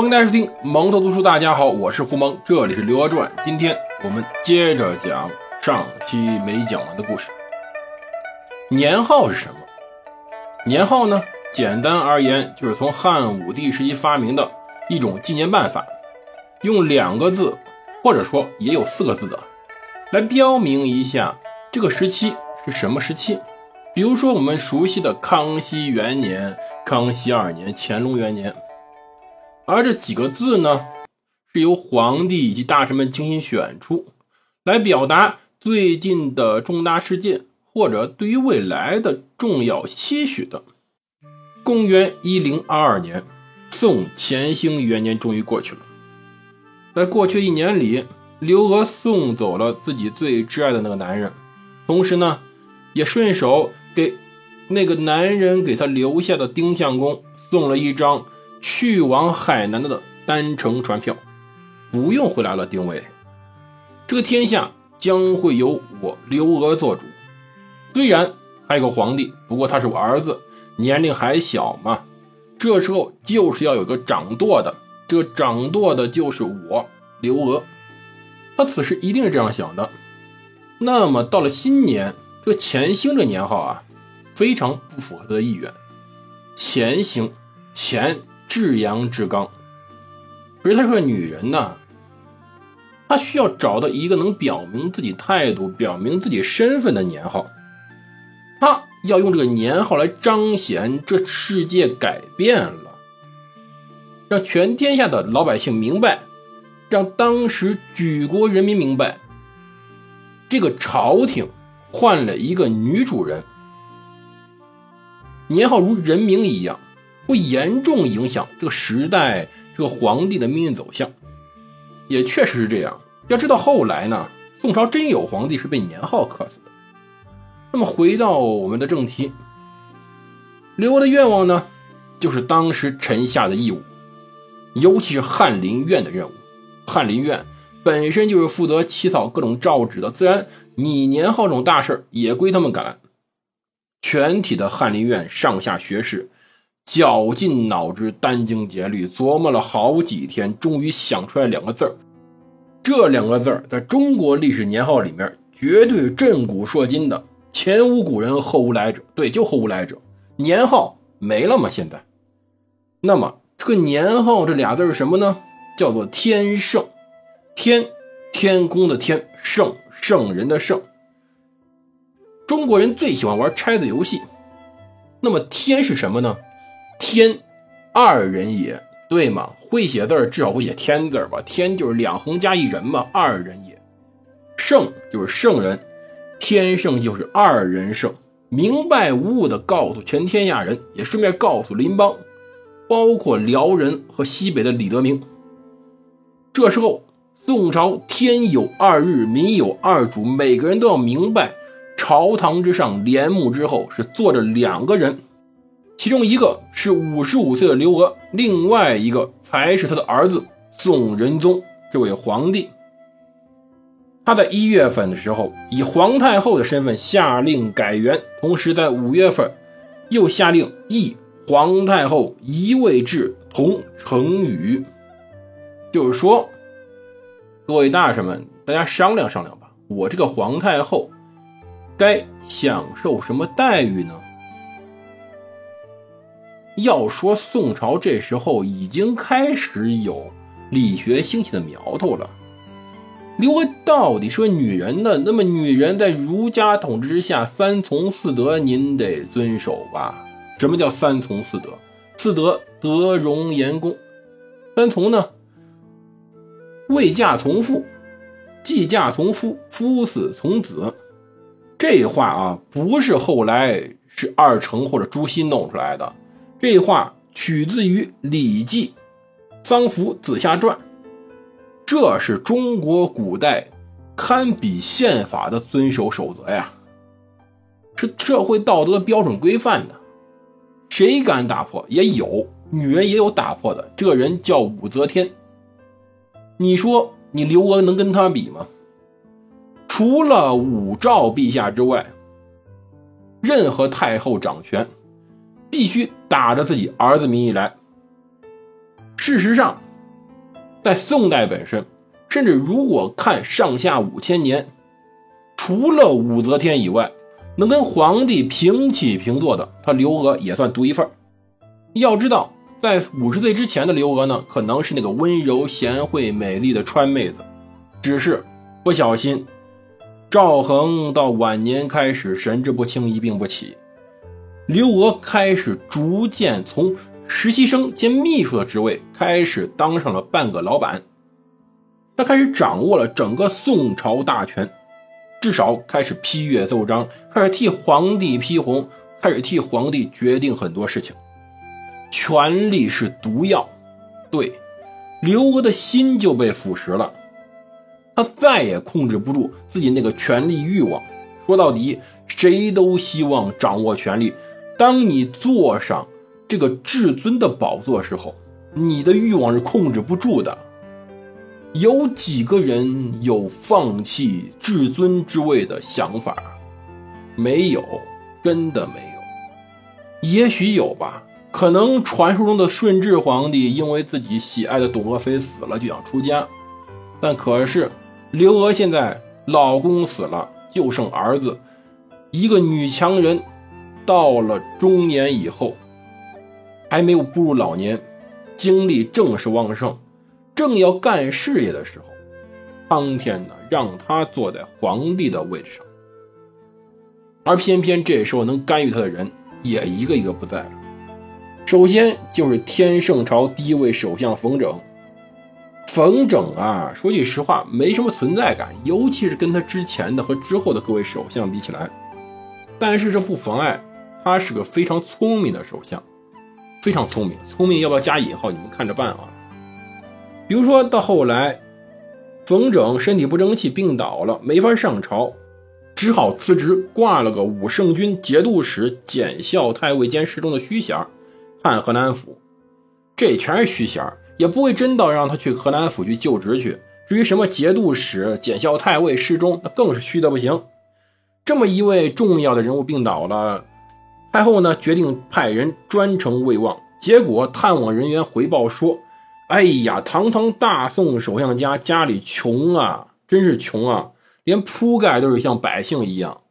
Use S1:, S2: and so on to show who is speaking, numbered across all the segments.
S1: 欢迎大家收听蒙头读书。大家好，我是胡蒙，这里是《刘娥传》。今天我们接着讲上期没讲完的故事。年号是什么？年号呢？简单而言，就是从汉武帝时期发明的一种纪年办法，用两个字，或者说也有四个字的，来标明一下这个时期是什么时期。比如说我们熟悉的康熙元年、康熙二年、乾隆元年。而这几个字呢，是由皇帝以及大臣们精心选出来表达最近的重大事件，或者对于未来的重要期许的。公元一零二二年，宋乾兴元年终于过去了。在过去一年里，刘娥送走了自己最挚爱的那个男人，同时呢，也顺手给那个男人给他留下的丁相公送了一张。去往海南的单程船票，不用回来了。丁伟，这个天下将会由我刘娥做主。虽然还有个皇帝，不过他是我儿子，年龄还小嘛。这时候就是要有个掌舵的，这掌舵的就是我刘娥。他此时一定是这样想的。那么到了新年，这乾兴这年号啊，非常不符合他的意愿。乾兴，乾。至阳至刚，可是她是个女人呢，她需要找到一个能表明自己态度、表明自己身份的年号。她要用这个年号来彰显这世界改变了，让全天下的老百姓明白，让当时举国人民明白，这个朝廷换了一个女主人，年号如人名一样。会严重影响这个时代这个皇帝的命运走向，也确实是这样。要知道后来呢，宋朝真有皇帝是被年号克死的。那么回到我们的正题，刘的愿望呢，就是当时臣下的义务，尤其是翰林院的任务。翰林院本身就是负责起草各种诏旨的，自然你年号这种大事也归他们干。全体的翰林院上下学士。绞尽脑汁，殚精竭虑，琢磨了好几天，终于想出来两个字儿。这两个字儿在中国历史年号里面绝对震古烁今的，前无古人，后无来者。对，就后无来者。年号没了吗？现在，那么这个年号这俩字是什么呢？叫做天圣。天，天空的天；圣，圣人的圣。中国人最喜欢玩拆字游戏。那么天是什么呢？天，二人也，对吗？会写字至少会写天字吧？天就是两横加一人嘛，二人也。圣就是圣人，天圣就是二人圣，明白无误的告诉全天下人，也顺便告诉邻邦，包括辽人和西北的李德明。这时候，宋朝天有二日，民有二主，每个人都要明白，朝堂之上，帘幕之后是坐着两个人。其中一个是五十五岁的刘娥，另外一个才是他的儿子宋仁宗这位皇帝。他在一月份的时候以皇太后的身份下令改元，同时在五月份又下令议皇太后一位制同成语。就是说，各位大臣们，大家商量商量吧，我这个皇太后该享受什么待遇呢？要说宋朝这时候已经开始有理学兴起的苗头了。刘娥到底是个女人呢？那么女人在儒家统治之下，三从四德您得遵守吧？什么叫三从四德？四德：德、容、颜、恭。三从呢？未嫁从父，既嫁从夫，夫死从子。这话啊，不是后来是二程或者朱熹弄出来的。这话取自于《礼记·丧服子夏传》，这是中国古代堪比宪法的遵守守则呀，是社会道德的标准规范的。谁敢打破？也有女人也有打破的，这人叫武则天。你说你刘娥能跟他比吗？除了武曌陛下之外，任何太后掌权。必须打着自己儿子名义来。事实上，在宋代本身，甚至如果看上下五千年，除了武则天以外，能跟皇帝平起平坐的，他刘娥也算独一份要知道，在五十岁之前的刘娥呢，可能是那个温柔贤惠、美丽的川妹子，只是不小心，赵恒到晚年开始神志不清、一病不起，刘娥开始逐渐从。实习生兼秘书的职位开始当上了半个老板，他开始掌握了整个宋朝大权，至少开始批阅奏章，开始替皇帝批红，开始替皇帝决定很多事情。权力是毒药，对，刘娥的心就被腐蚀了，他再也控制不住自己那个权力欲望。说到底，谁都希望掌握权力。当你坐上。这个至尊的宝座时候，你的欲望是控制不住的。有几个人有放弃至尊之位的想法？没有，真的没有。也许有吧，可能传说中的顺治皇帝因为自己喜爱的董鄂妃死了就想出家，但可是刘娥现在老公死了，就剩儿子，一个女强人，到了中年以后。还没有步入老年，精力正是旺盛，正要干事业的时候，苍天呢让他坐在皇帝的位置上，而偏偏这时候能干预他的人也一个一个不在了。首先就是天圣朝第一位首相冯拯，冯拯啊，说句实话，没什么存在感，尤其是跟他之前的和之后的各位首相比起来，但是这不妨碍他是个非常聪明的首相。非常聪明，聪明要不要加引号？你们看着办啊。比如说到后来，冯拯身体不争气，病倒了，没法上朝，只好辞职，挂了个武圣军节度使、检校太尉兼侍中的虚衔，判河南府。这全是虚衔，也不会真到让他去河南府去就职去。至于什么节度使、检校太尉、侍中，那更是虚的不行。这么一位重要的人物病倒了。太后呢，决定派人专程慰望，结果探望人员回报说：“哎呀，堂堂大宋首相家家里穷啊，真是穷啊，连铺盖都是像百姓一样。”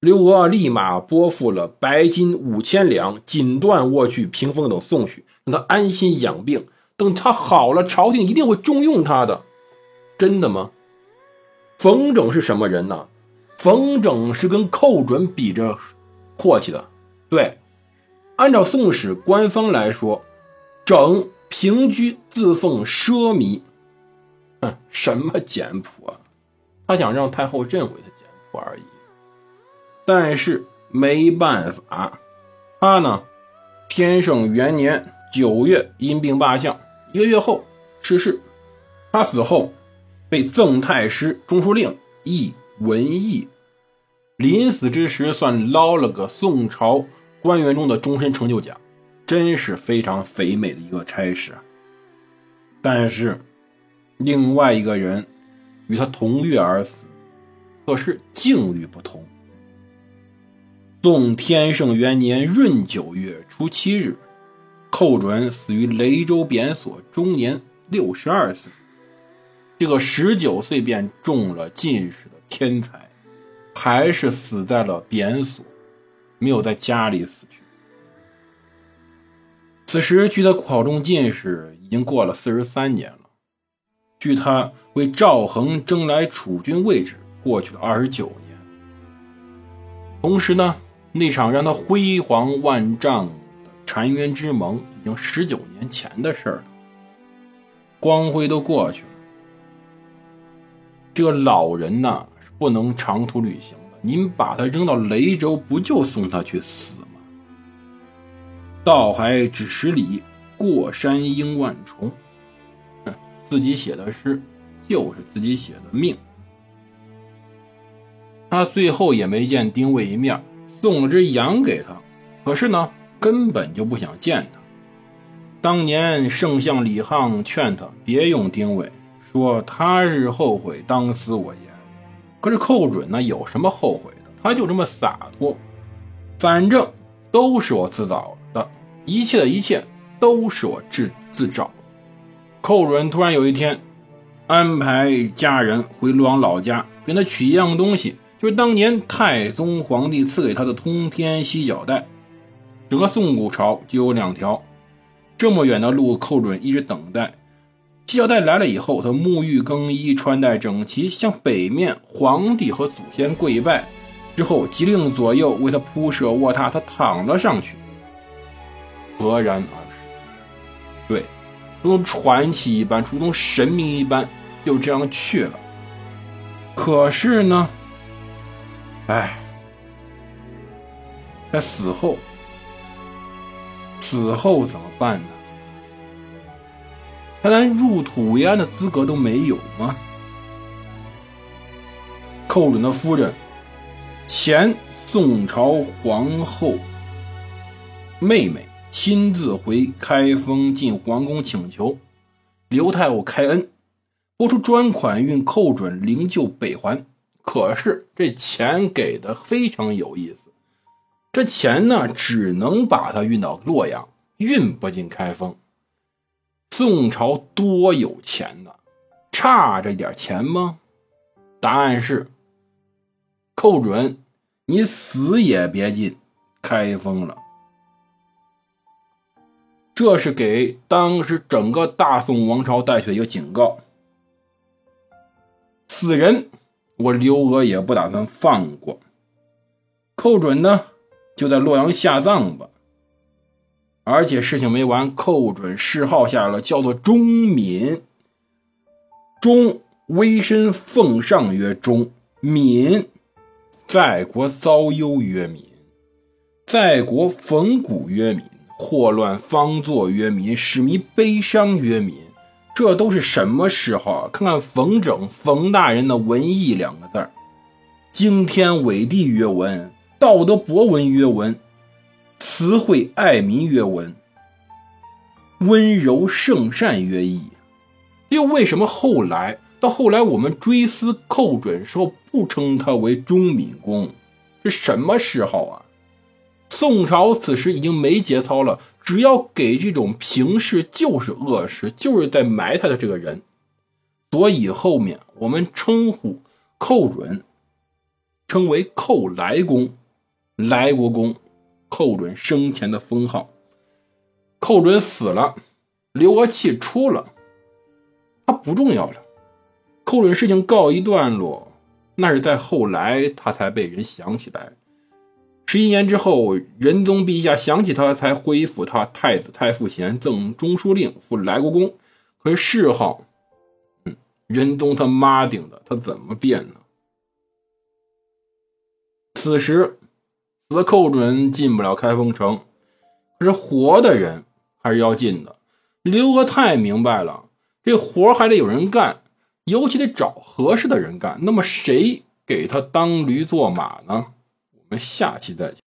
S1: 刘娥立马拨付了白金五千两、锦缎卧具、屏风等送去，让他安心养病。等他好了，朝廷一定会重用他的。真的吗？冯拯是什么人呢？冯拯是跟寇准比着阔气的。对，按照《宋史》官方来说，整平居自奉奢靡，哼，什么简朴啊？他想让太后认为他简朴而已。但是没办法，他呢，天圣元年九月因病罢相，一个月后逝世。他死后被赠太师、中书令，译文艺。临死之时，算捞了个宋朝。官员中的终身成就奖，真是非常肥美的一个差事。但是，另外一个人与他同月而死，可是境遇不同。宋天圣元年闰九月初七日，寇准死于雷州贬所，终年六十二岁。这个十九岁便中了进士的天才，还是死在了贬所。没有在家里死去。此时距他考中进士已经过了四十三年了，距他为赵恒争来储君位置过去了二十九年。同时呢，那场让他辉煌万丈的澶渊之盟已经十九年前的事了，光辉都过去了。这个老人呢，是不能长途旅行。您把他扔到雷州，不就送他去死吗？道还只十里，过山应万重。自己写的诗，就是自己写的命。他最后也没见丁谓一面，送了只羊给他，可是呢，根本就不想见他。当年圣相李沆劝他别用丁谓，说他日后悔当死我。可是寇准呢？有什么后悔的？他就这么洒脱，反正都是我自找的，一切的一切都是我自自找。寇准突然有一天安排家人回洛阳老家，给他取一样东西，就是当年太宗皇帝赐给他的通天犀角带。整个宋古朝就有两条，这么远的路，寇准一直等待。犀角带来了以后，他沐浴更衣，穿戴整齐，向北面皇帝和祖先跪拜，之后急令左右为他铺设卧榻，他躺了上去，赫然而逝。对，如同传奇一般，如同神明一般，就这样去了。可是呢，哎，在死后，死后怎么办呢？他连入土为安的资格都没有吗？寇准的夫人，前宋朝皇后妹妹亲自回开封进皇宫请求刘太后开恩，拨出专款运寇准灵柩北还。可是这钱给的非常有意思，这钱呢只能把他运到洛阳，运不进开封。宋朝多有钱呢，差这点钱吗？答案是：寇准，你死也别进开封了。这是给当时整个大宋王朝带去一个警告。死人，我刘娥也不打算放过。寇准呢，就在洛阳下葬吧。而且事情没完，寇准谥号下来了，叫做忠敏。忠，威身奉上曰忠；敏，在国遭忧曰敏；在国逢谷曰敏；祸乱方作曰敏；使民悲伤曰敏。这都是什么谥号啊？看看冯整冯大人的文艺两个字儿，惊天伟地曰文，道德博文曰文。慈惠爱民曰文，温柔圣善曰义。又为什么后来到后来我们追思寇准时候不称他为忠敏公？是什么谥号啊？宋朝此时已经没节操了，只要给这种平事就是恶事，就是在埋汰的这个人。所以后面我们称呼寇准，称为寇来公，来国公。寇准生前的封号，寇准死了，刘娥气出了，他不重要了。寇准事情告一段落，那是在后来他才被人想起来。十一年之后，仁宗陛下想起他，才恢复他太子太傅衔，赠中书令，复来国公。可是谥号，嗯，仁宗他妈定的，他怎么变呢？此时。死寇准进不了开封城，可是活的人还是要进的。刘娥太明白了，这活还得有人干，尤其得找合适的人干。那么谁给他当驴做马呢？我们下期再见。